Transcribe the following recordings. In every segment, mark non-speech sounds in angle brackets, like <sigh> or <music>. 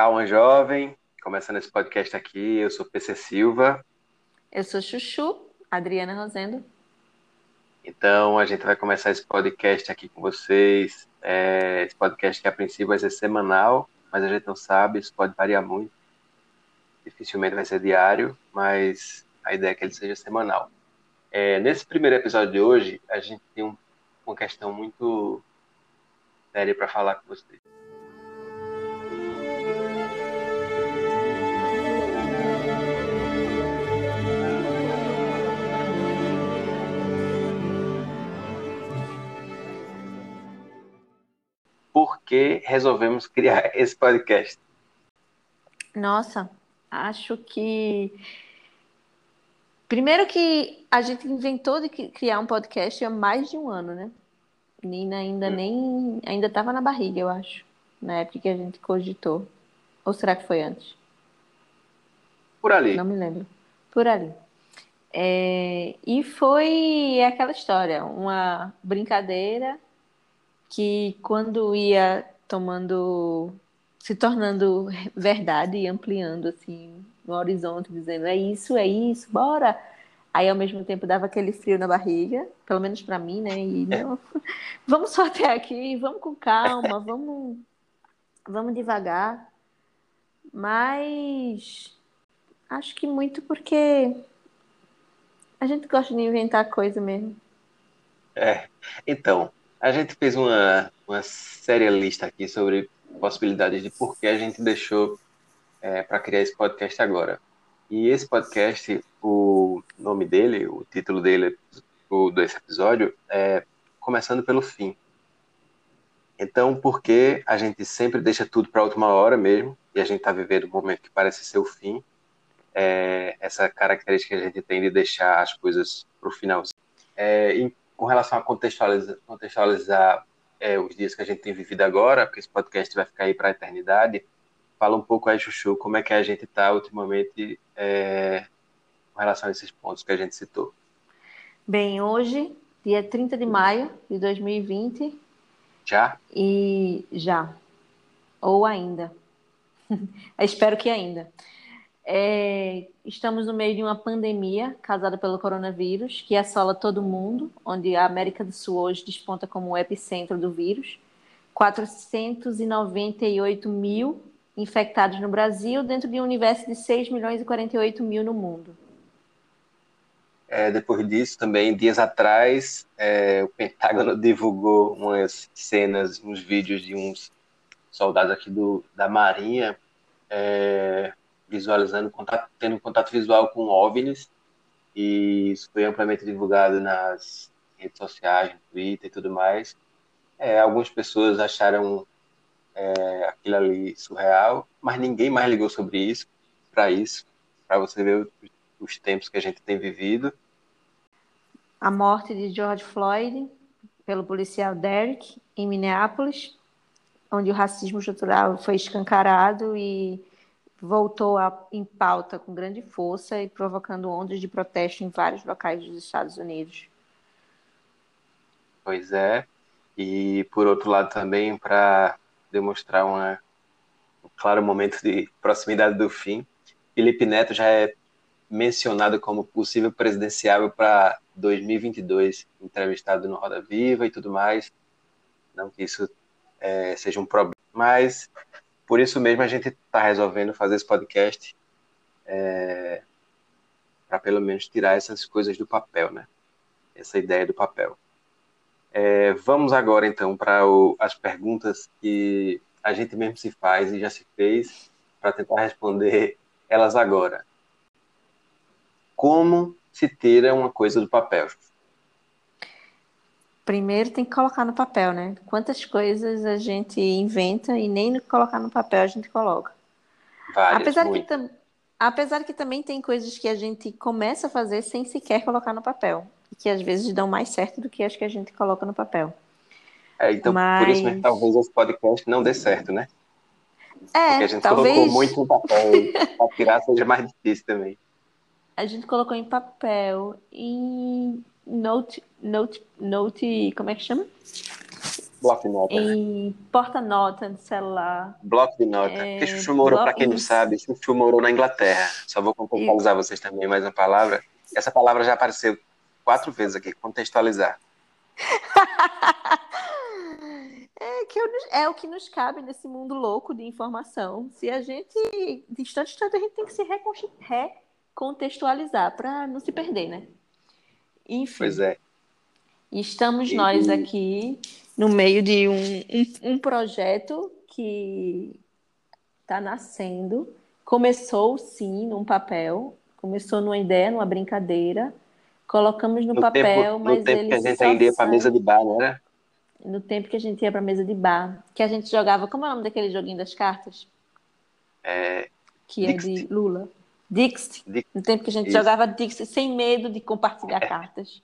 Calma, jovem. Começando esse podcast aqui, eu sou PC Silva. Eu sou Chuchu, Adriana Rosendo. Então, a gente vai começar esse podcast aqui com vocês. É, esse podcast que a princípio vai ser semanal, mas a gente não sabe, isso pode variar muito. Dificilmente vai ser diário, mas a ideia é que ele seja semanal. É, nesse primeiro episódio de hoje, a gente tem um, uma questão muito séria para falar com vocês. Que resolvemos criar <laughs> esse podcast? Nossa, acho que Primeiro que a gente inventou de criar um podcast há mais de um ano, né? Nina ainda hum. nem ainda estava na barriga, eu acho, na época que a gente cogitou. Ou será que foi antes? Por ali. Não me lembro. Por ali. É, e foi aquela história, uma brincadeira que quando ia tomando, se tornando verdade e ampliando assim no horizonte, dizendo é isso, é isso, bora. Aí ao mesmo tempo dava aquele frio na barriga, pelo menos para mim, né? E não, <laughs> vamos só até aqui, vamos com calma, <laughs> vamos, vamos devagar. Mas acho que muito porque a gente gosta de inventar coisa mesmo. É, então, a gente fez uma, uma séria lista aqui sobre possibilidades de por que a gente deixou é, para criar esse podcast agora. E esse podcast, o nome dele, o título dele, o, desse episódio, é Começando pelo Fim. Então, por que a gente sempre deixa tudo para a última hora mesmo, e a gente está vivendo um momento que parece ser o fim, é, essa característica que a gente tem de deixar as coisas para o final. É, com relação a contextualizar, contextualizar é, os dias que a gente tem vivido agora, porque esse podcast vai ficar aí para a eternidade, fala um pouco aí, Chuchu, como é que a gente está ultimamente é, com relação a esses pontos que a gente citou. Bem, hoje, dia 30 de maio de 2020. Já? E já. Ou ainda. <laughs> Espero que ainda. É, estamos no meio de uma pandemia causada pelo coronavírus, que assola todo mundo, onde a América do Sul hoje desponta como o epicentro do vírus. 498 mil infectados no Brasil, dentro de um universo de 6 milhões e 48 mil no mundo. É, depois disso, também, dias atrás, é, o Pentágono <laughs> divulgou umas cenas, uns vídeos de uns soldados aqui do, da Marinha é, visualizando, contato, tendo contato visual com OVNIs, e isso foi amplamente divulgado nas redes sociais, no Twitter e tudo mais. É, algumas pessoas acharam é, aquilo ali surreal, mas ninguém mais ligou sobre isso, para isso, para você ver os, os tempos que a gente tem vivido. A morte de George Floyd pelo policial Derek em Minneapolis, onde o racismo estrutural foi escancarado e voltou a, em pauta com grande força e provocando ondas de protesto em vários locais dos Estados Unidos. Pois é, e por outro lado também para demonstrar uma, um claro momento de proximidade do fim. Felipe Neto já é mencionado como possível presidenciável para 2022, entrevistado no Roda Viva e tudo mais. Não que isso é, seja um problema, mas por isso mesmo a gente está resolvendo fazer esse podcast é, para pelo menos tirar essas coisas do papel, né? Essa ideia do papel. É, vamos agora, então, para as perguntas que a gente mesmo se faz e já se fez, para tentar responder elas agora. Como se tira uma coisa do papel? Primeiro tem que colocar no papel, né? Quantas coisas a gente inventa e nem colocar no papel a gente coloca. Várias, apesar, que apesar que também tem coisas que a gente começa a fazer sem sequer colocar no papel que às vezes dão mais certo do que as que a gente coloca no papel. É, então, Mas... por isso mesmo, talvez esse podcast não dê certo, né? É, Porque a gente talvez... colocou muito no papel, <laughs> para tirar seja mais difícil também. A gente colocou em papel, em note, note, note, como é que chama? bloco de nota. Em porta-nota de celular. Bloco de nota. É... Porque Chuchu morou, para quem não sabe, Chuchu morou na Inglaterra. Só vou contextualizar vocês também mais uma palavra. Essa palavra já apareceu quatro vezes aqui, contextualizar. <laughs> é, que é o que nos cabe nesse mundo louco de informação. Se a gente, de instante a instante, a gente tem que se recontextualizar para não se perder, né? Enfim. Pois é. Estamos e... nós aqui no meio de um, um, um projeto que está nascendo. Começou, sim, num papel, começou numa ideia, numa brincadeira. Colocamos no, no papel, tempo, mas no tempo que a gente ia para a mesa de bar, não era? No tempo que a gente ia para a mesa de bar, que a gente jogava, como é o nome daquele joguinho das cartas? É... Que é de Lula. Dixit. No tempo que a gente Isso. jogava Dixit sem medo de compartilhar é. cartas.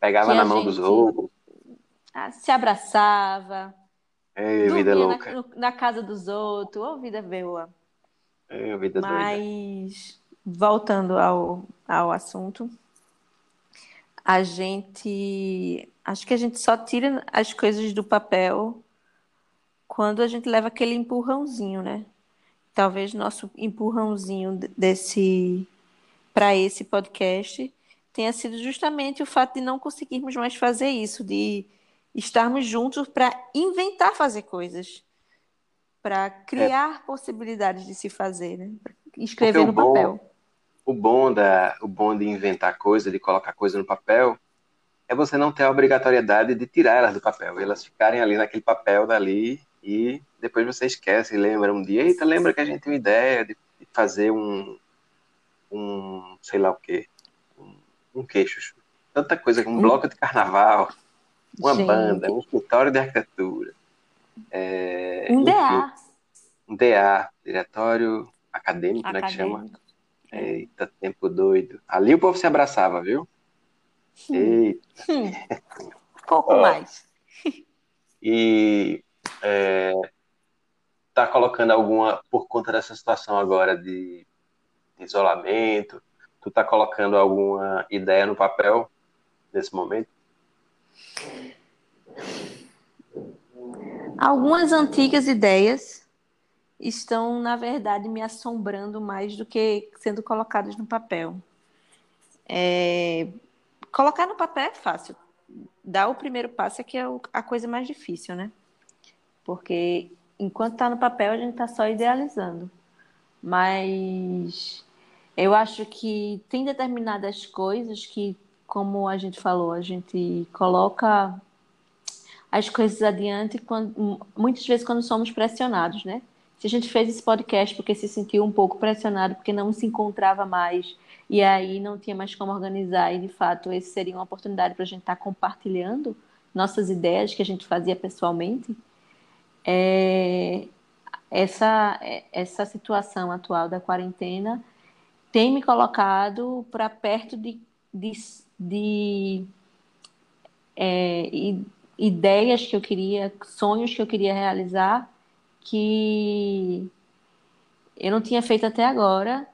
Pegava na mão gente... dos outros. Ah, se abraçava. Ei, vida louca. Na, na, casa dos outros. Ô, vida boa. Ei, vida Mas, doida. voltando ao, ao assunto, a gente. Acho que a gente só tira as coisas do papel quando a gente leva aquele empurrãozinho, né? Talvez nosso empurrãozinho desse para esse podcast tenha sido justamente o fato de não conseguirmos mais fazer isso, de estarmos juntos para inventar fazer coisas, para criar é. possibilidades de se fazer, né? escrever no bom, papel. O bom, da, o bom de inventar coisa, de colocar coisa no papel, é você não ter a obrigatoriedade de tirar elas do papel, elas ficarem ali naquele papel dali e depois você esquece e lembra um dia, eita, lembra que a gente tem uma ideia de fazer um, um sei lá o quê, um queixo. Tanta coisa, um bloco de carnaval, uma Gente. banda, um escritório de arquitetura. É, um DA. Um DA, Diretório Acadêmico, né, que chama. Eita, tempo doido. Ali o povo se abraçava, viu? Hum. Eita. Hum. Pouco mais. E é, tá colocando alguma, por conta dessa situação agora de, de isolamento, Tu tá colocando alguma ideia no papel nesse momento? Algumas antigas ideias estão, na verdade, me assombrando mais do que sendo colocadas no papel. É... Colocar no papel é fácil. Dar o primeiro passo é que é a coisa mais difícil, né? Porque enquanto está no papel, a gente está só idealizando. Mas eu acho que tem determinadas coisas que, como a gente falou, a gente coloca as coisas adiante quando, muitas vezes quando somos pressionados, né? Se a gente fez esse podcast porque se sentiu um pouco pressionado, porque não se encontrava mais e aí não tinha mais como organizar e de fato esse seria uma oportunidade para a gente estar tá compartilhando nossas ideias que a gente fazia pessoalmente. É, essa essa situação atual da quarentena tem me colocado para perto de, de, de é, ideias que eu queria, sonhos que eu queria realizar, que eu não tinha feito até agora,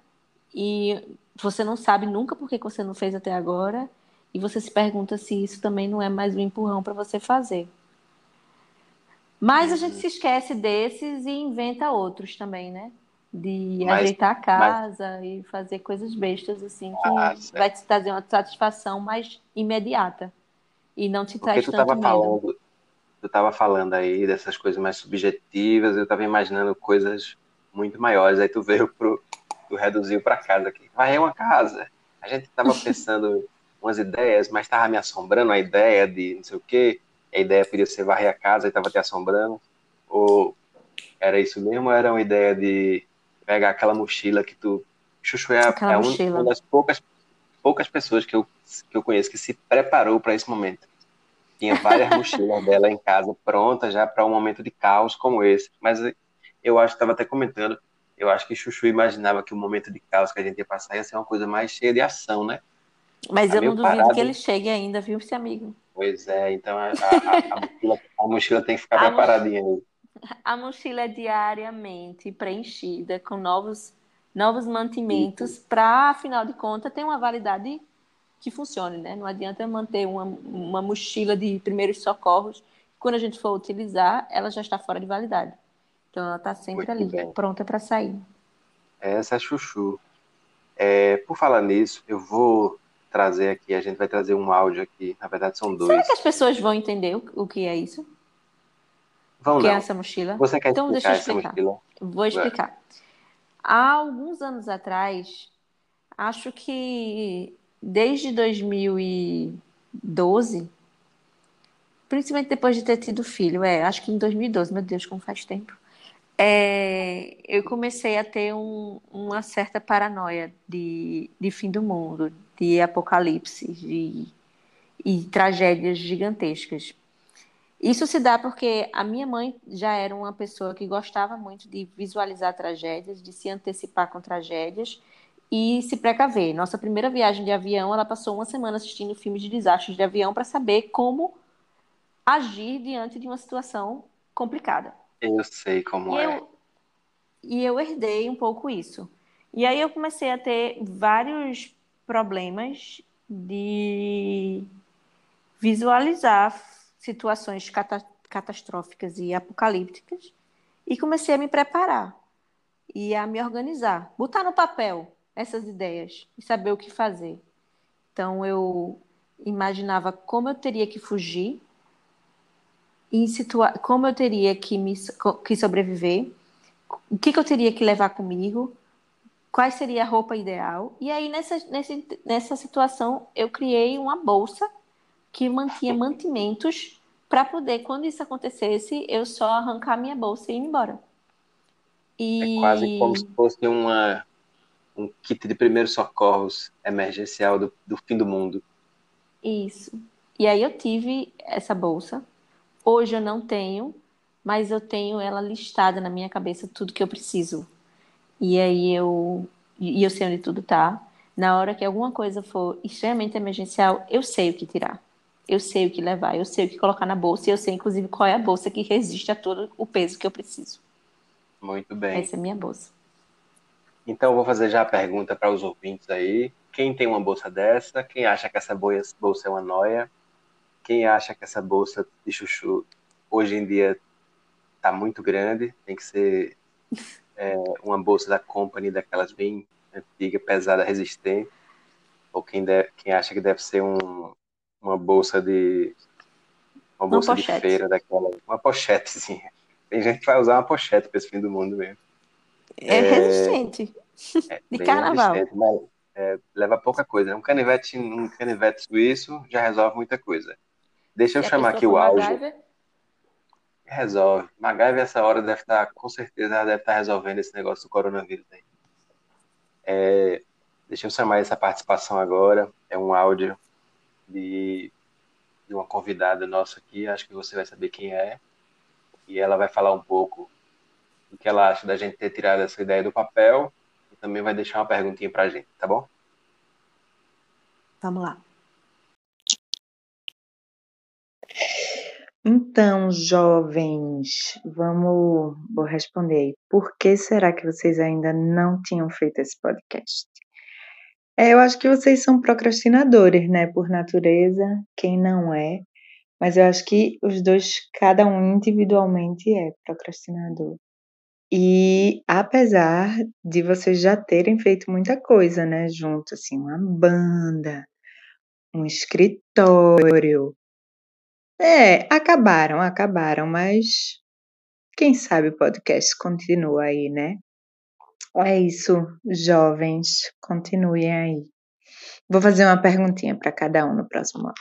e você não sabe nunca por que você não fez até agora, e você se pergunta se isso também não é mais um empurrão para você fazer. Mas a gente uhum. se esquece desses e inventa outros também, né? de mas, ajeitar a casa mas... e fazer coisas bestas assim que ah, vai te trazer uma satisfação mais imediata e não te traz Porque tu tanto medo. Falando, tu estava falando aí dessas coisas mais subjetivas, eu estava imaginando coisas muito maiores. Aí tu veio pro, tu reduziu para casa aqui. Vai é uma casa. A gente estava <laughs> pensando umas ideias, mas estava me assombrando a ideia de não sei o quê. A ideia podia ser varrer a casa e estava te assombrando. Ou era isso mesmo? Ou era uma ideia de pegar aquela mochila que tu. Chuchu é, é uma das poucas, poucas pessoas que eu, que eu conheço que se preparou para esse momento. Tinha várias <laughs> mochilas dela em casa prontas já para um momento de caos como esse. Mas eu acho, estava até comentando, eu acho que Chuchu imaginava que o momento de caos que a gente ia passar ia ser uma coisa mais cheia de ação, né? Mas tá eu não duvido parado. que ele chegue ainda, viu, esse amigo? Pois é, então a, a, a, mochila, a mochila, tem que ficar preparadinha aí a mochila é diariamente preenchida com novos, novos mantimentos para, afinal de contas, ter uma validade que funcione, né? Não adianta manter uma, uma mochila de primeiros socorros Quando a gente for utilizar, ela já está fora de validade. Então ela está sempre Muito ali, bem. pronta para sair. Essa é Chuchu. É, por falar nisso, eu vou trazer aqui, a gente vai trazer um áudio aqui, na verdade são dois. Será que as pessoas vão entender o, o que é isso? Vão o que é não. é essa mochila? Você quer então, explicar deixa eu explicar. Mochila? Vou explicar. Há alguns anos atrás, acho que desde 2012, principalmente depois de ter tido filho, é, acho que em 2012, meu Deus, como faz tempo, é, eu comecei a ter um, uma certa paranoia de, de fim do mundo, de apocalipse de, e tragédias gigantescas. Isso se dá porque a minha mãe já era uma pessoa que gostava muito de visualizar tragédias, de se antecipar com tragédias e se precaver. Nossa primeira viagem de avião, ela passou uma semana assistindo filmes de desastres de avião para saber como agir diante de uma situação complicada. Eu sei como e é. Eu, e eu herdei um pouco isso. E aí eu comecei a ter vários problemas de visualizar situações cata catastróficas e apocalípticas e comecei a me preparar e a me organizar, botar no papel essas ideias e saber o que fazer. Então eu imaginava como eu teria que fugir, em situa como eu teria que me que sobreviver, o que, que eu teria que levar comigo, qual seria a roupa ideal. E aí nessa, nessa, nessa situação eu criei uma bolsa que mantinha mantimentos para poder, quando isso acontecesse, eu só arrancar minha bolsa e ir embora. E... É quase como se fosse uma, um kit de primeiros socorros emergencial do, do fim do mundo. Isso. E aí eu tive essa bolsa. Hoje eu não tenho, mas eu tenho ela listada na minha cabeça tudo que eu preciso. E aí eu e eu sei onde tudo tá. Na hora que alguma coisa for extremamente emergencial, eu sei o que tirar eu sei o que levar, eu sei o que colocar na bolsa e eu sei, inclusive, qual é a bolsa que resiste a todo o peso que eu preciso. Muito bem. Essa é a minha bolsa. Então, eu vou fazer já a pergunta para os ouvintes aí. Quem tem uma bolsa dessa? Quem acha que essa bolsa é uma noia? Quem acha que essa bolsa de chuchu hoje em dia está muito grande? Tem que ser é, uma bolsa da Company, daquelas bem antiga, pesada, resistente. Ou quem, deve, quem acha que deve ser um, uma bolsa de uma bolsa de feira daquela, uma pochetezinha. Tem gente que vai usar uma pochete para esse fim do mundo mesmo. É, é resistente. É, de carnaval. Resistente, mas, é, leva pouca coisa. Um canivete, um canivete suíço já resolve muita coisa. Deixa eu chamar aqui o áudio. Resolve. MacGyver essa hora deve estar, tá, com certeza, deve estar tá resolvendo esse negócio do coronavírus aí. É, deixa eu chamar essa participação agora. É um áudio de, de uma convidada nossa aqui, acho que você vai saber quem é, e ela vai falar um pouco do que ela acha da gente ter tirado essa ideia do papel e também vai deixar uma perguntinha para a gente, tá bom? Vamos lá. Então, jovens, vamos, vou responder aí. Por que será que vocês ainda não tinham feito esse podcast? É, eu acho que vocês são procrastinadores, né, por natureza, quem não é. Mas eu acho que os dois, cada um individualmente é procrastinador. E apesar de vocês já terem feito muita coisa, né, junto, assim, uma banda, um escritório. É, acabaram, acabaram, mas quem sabe o podcast continua aí, né? É isso, jovens, continuem aí. Vou fazer uma perguntinha para cada um no próximo ano.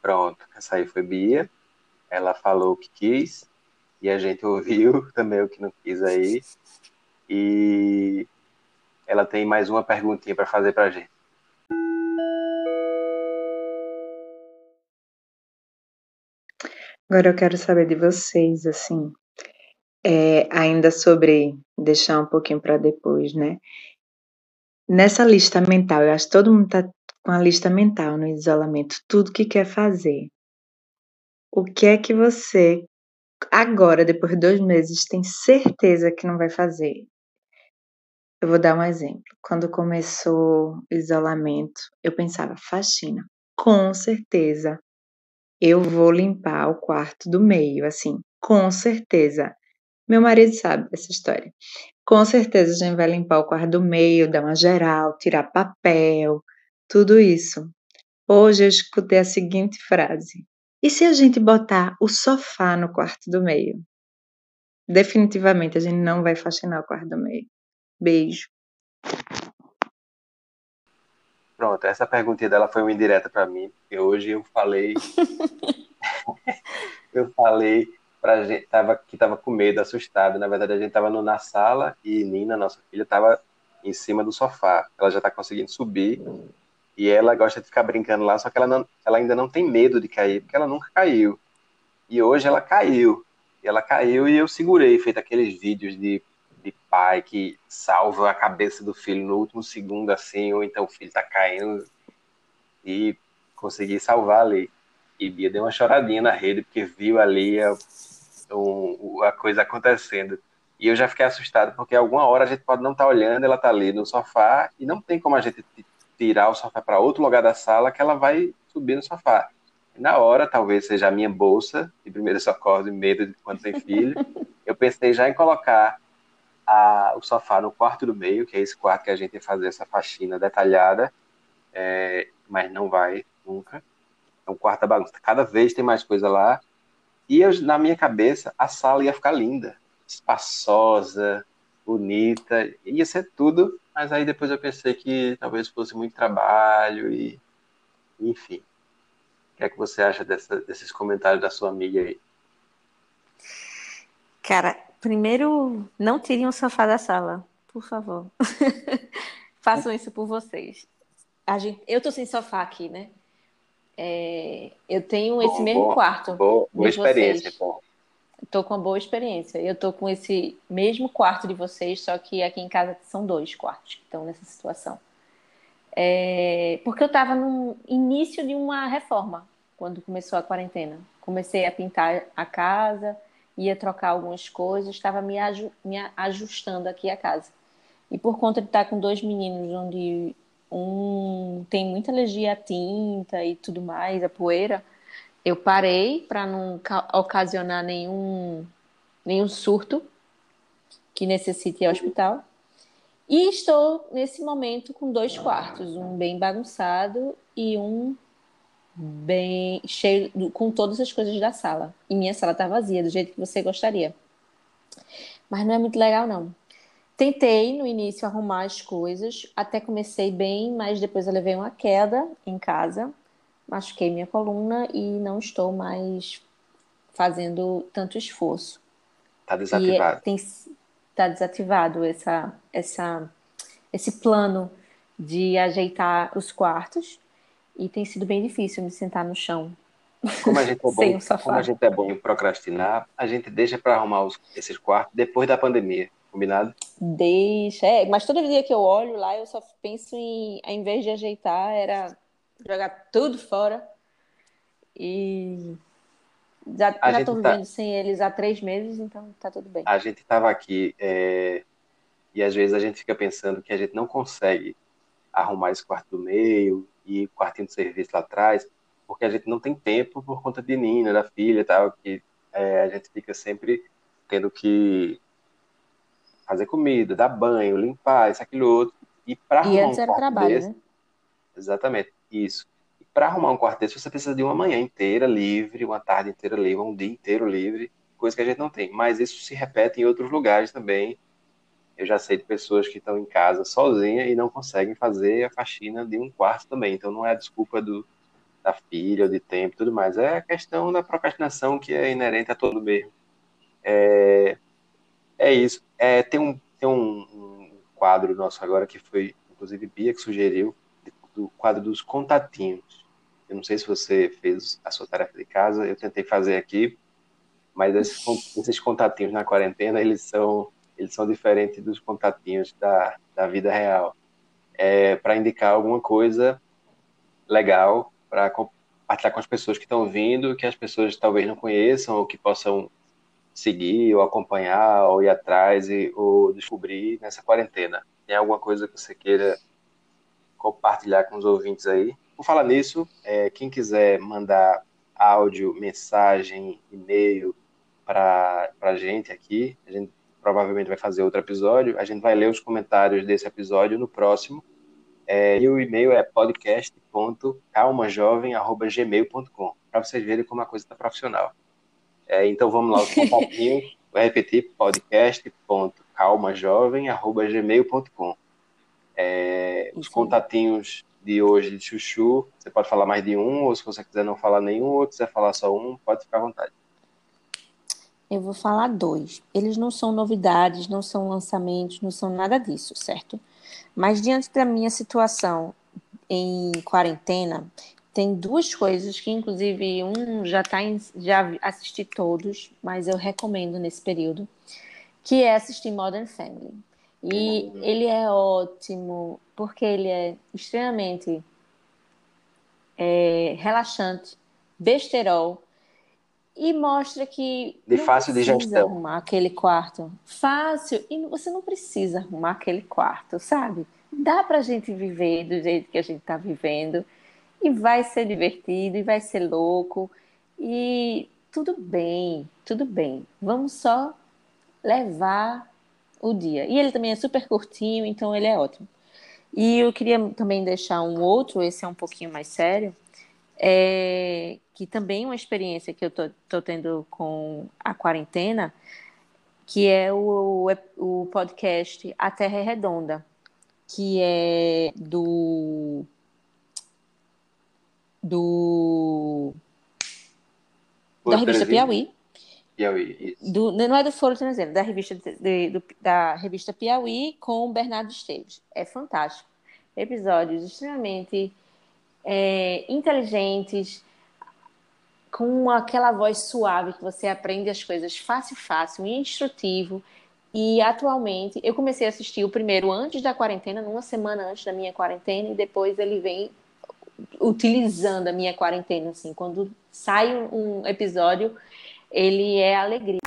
Pronto, essa aí foi Bia. Ela falou o que quis e a gente ouviu <laughs> também o que não quis aí. E ela tem mais uma perguntinha para fazer para a gente. Agora eu quero saber de vocês, assim, é, ainda sobre deixar um pouquinho para depois, né? Nessa lista mental, eu acho que todo mundo está com a lista mental no isolamento, tudo que quer fazer. O que é que você, agora, depois de dois meses, tem certeza que não vai fazer? Eu vou dar um exemplo. Quando começou o isolamento, eu pensava, faxina. com certeza eu vou limpar o quarto do meio, assim, com certeza. Meu marido sabe dessa história. Com certeza a gente vai limpar o quarto do meio, dar uma geral, tirar papel, tudo isso. Hoje eu escutei a seguinte frase: E se a gente botar o sofá no quarto do meio? Definitivamente a gente não vai faxinar o quarto do meio. Beijo. Pronto, essa perguntinha dela foi uma indireta para mim, porque hoje eu falei. <laughs> eu falei pra gente tava, que tava com medo, assustado. Na verdade, a gente tava no, na sala e Nina, nossa filha, tava em cima do sofá. Ela já tá conseguindo subir e ela gosta de ficar brincando lá, só que ela, não, ela ainda não tem medo de cair, porque ela nunca caiu. E hoje ela caiu. E ela caiu e eu segurei, feito aqueles vídeos de de pai que salva a cabeça do filho no último segundo, assim, ou então o filho tá caindo e consegui salvar ali. E Bia deu uma choradinha na rede, porque viu ali a, a coisa acontecendo. E eu já fiquei assustado, porque alguma hora a gente pode não estar tá olhando, ela tá ali no sofá, e não tem como a gente tirar o sofá para outro lugar da sala que ela vai subir no sofá. Na hora, talvez seja a minha bolsa de primeiro socorro, de medo de quando tem filho, <laughs> eu pensei já em colocar a, o sofá no quarto do meio, que é esse quarto que a gente ia fazer essa faxina detalhada, é, mas não vai nunca. É um quarto da bagunça. Cada vez tem mais coisa lá. E eu, na minha cabeça, a sala ia ficar linda, espaçosa, bonita, ia ser tudo, mas aí depois eu pensei que talvez fosse muito trabalho e enfim. O que é que você acha dessa, desses comentários da sua amiga aí? Cara, Primeiro, não tirem o sofá da sala, por favor. <laughs> Façam isso por vocês. A gente, eu tô sem sofá aqui, né? É, eu tenho bom, esse mesmo quarto. Boa, boa experiência, bom. Tô com uma boa experiência. Eu tô com esse mesmo quarto de vocês, só que aqui em casa são dois quartos que estão nessa situação. É, porque eu estava no início de uma reforma quando começou a quarentena. Comecei a pintar a casa, ia trocar algumas coisas, estava me, me ajustando aqui a casa. E por conta de estar com dois meninos, onde um tem muita alergia à tinta e tudo mais, a poeira, eu parei para não ocasionar nenhum, nenhum surto que necessite ir ao hospital. E estou nesse momento com dois quartos, um bem bagunçado e um bem cheio com todas as coisas da sala. E minha sala tá vazia, do jeito que você gostaria. Mas não é muito legal, não. Tentei no início arrumar as coisas, até comecei bem, mas depois eu levei uma queda em casa, machuquei minha coluna e não estou mais fazendo tanto esforço. Tá desativado. E tem, tá desativado essa, essa, esse plano de ajeitar os quartos. E tem sido bem difícil me sentar no chão. Como a gente é <laughs> bom, como a gente é bom em procrastinar, a gente deixa para arrumar os, esses quartos depois da pandemia, combinado? Deixa, é, mas todo dia que eu olho lá, eu só penso em, ao invés de ajeitar, era jogar tudo fora. E já, já tô tá... vivendo sem eles há três meses, então tá tudo bem. A gente estava aqui é... e às vezes a gente fica pensando que a gente não consegue arrumar esse quarto do meio, e quartinho de serviço lá atrás, porque a gente não tem tempo por conta de Nina, da filha e tal, que é, a gente fica sempre tendo que fazer comida, dar banho, limpar, isso, aquilo, outro. E para arrumar e antes um era trabalho, desse, né? Exatamente, isso. E para arrumar um quarto desse, você precisa de uma manhã inteira livre, uma tarde inteira livre, um dia inteiro livre, coisa que a gente não tem. Mas isso se repete em outros lugares também, eu já sei de pessoas que estão em casa sozinha e não conseguem fazer a faxina de um quarto também. Então não é a desculpa do, da filha de tempo e tudo mais. É a questão da procrastinação que é inerente a todo mesmo. É, é isso. É, tem um, tem um, um, quadro nosso agora que foi, inclusive, Bia que sugeriu, do quadro dos contatinhos. Eu não sei se você fez a sua tarefa de casa, eu tentei fazer aqui, mas esses, esses contatinhos na quarentena, eles são eles são diferentes dos contatinhos da, da vida real. É para indicar alguma coisa legal para compartilhar com as pessoas que estão vindo, que as pessoas talvez não conheçam ou que possam seguir ou acompanhar ou ir atrás e, ou descobrir nessa quarentena. Tem alguma coisa que você queira compartilhar com os ouvintes aí? Por falar nisso, é, quem quiser mandar áudio, mensagem, e-mail para a gente aqui, a gente provavelmente vai fazer outro episódio, a gente vai ler os comentários desse episódio no próximo. É, e o e-mail é podcast.calmajovem.gmail.com para vocês verem como a coisa está profissional. É, então vamos lá, os <laughs> contatinhos. Vou repetir, podcast.calmajovem.gmail.com. É, os contatinhos de hoje de Chuchu, você pode falar mais de um, ou se você quiser não falar nenhum, ou quiser falar só um, pode ficar à vontade. Eu vou falar dois. Eles não são novidades, não são lançamentos, não são nada disso, certo? Mas diante da minha situação em quarentena, tem duas coisas que, inclusive, um já tá em, já assisti todos, mas eu recomendo nesse período, que é assistir Modern Family. E ele é ótimo, porque ele é extremamente é, relaxante, besterol, e mostra que de fácil digestão. arrumar aquele quarto. Fácil e você não precisa arrumar aquele quarto sabe? Dá para a gente viver do jeito que a gente está vivendo e vai ser divertido e vai ser louco e tudo bem tudo bem. Vamos só levar o dia. E ele também é super curtinho então ele é ótimo. E eu queria também deixar um outro esse é um pouquinho mais sério é, que também é uma experiência que eu estou tendo com a quarentena, que é o, o podcast A Terra é Redonda, que é do do da revista Piauí. Piauí, isso. Do, não é do Foro Teresino, da revista, de, do, da revista Piauí com o Bernardo Esteves. É fantástico. Episódios extremamente é, inteligentes, com aquela voz suave que você aprende as coisas fácil, fácil, instrutivo. E atualmente, eu comecei a assistir o primeiro antes da quarentena, numa semana antes da minha quarentena, e depois ele vem utilizando a minha quarentena, assim. Quando sai um episódio, ele é alegria.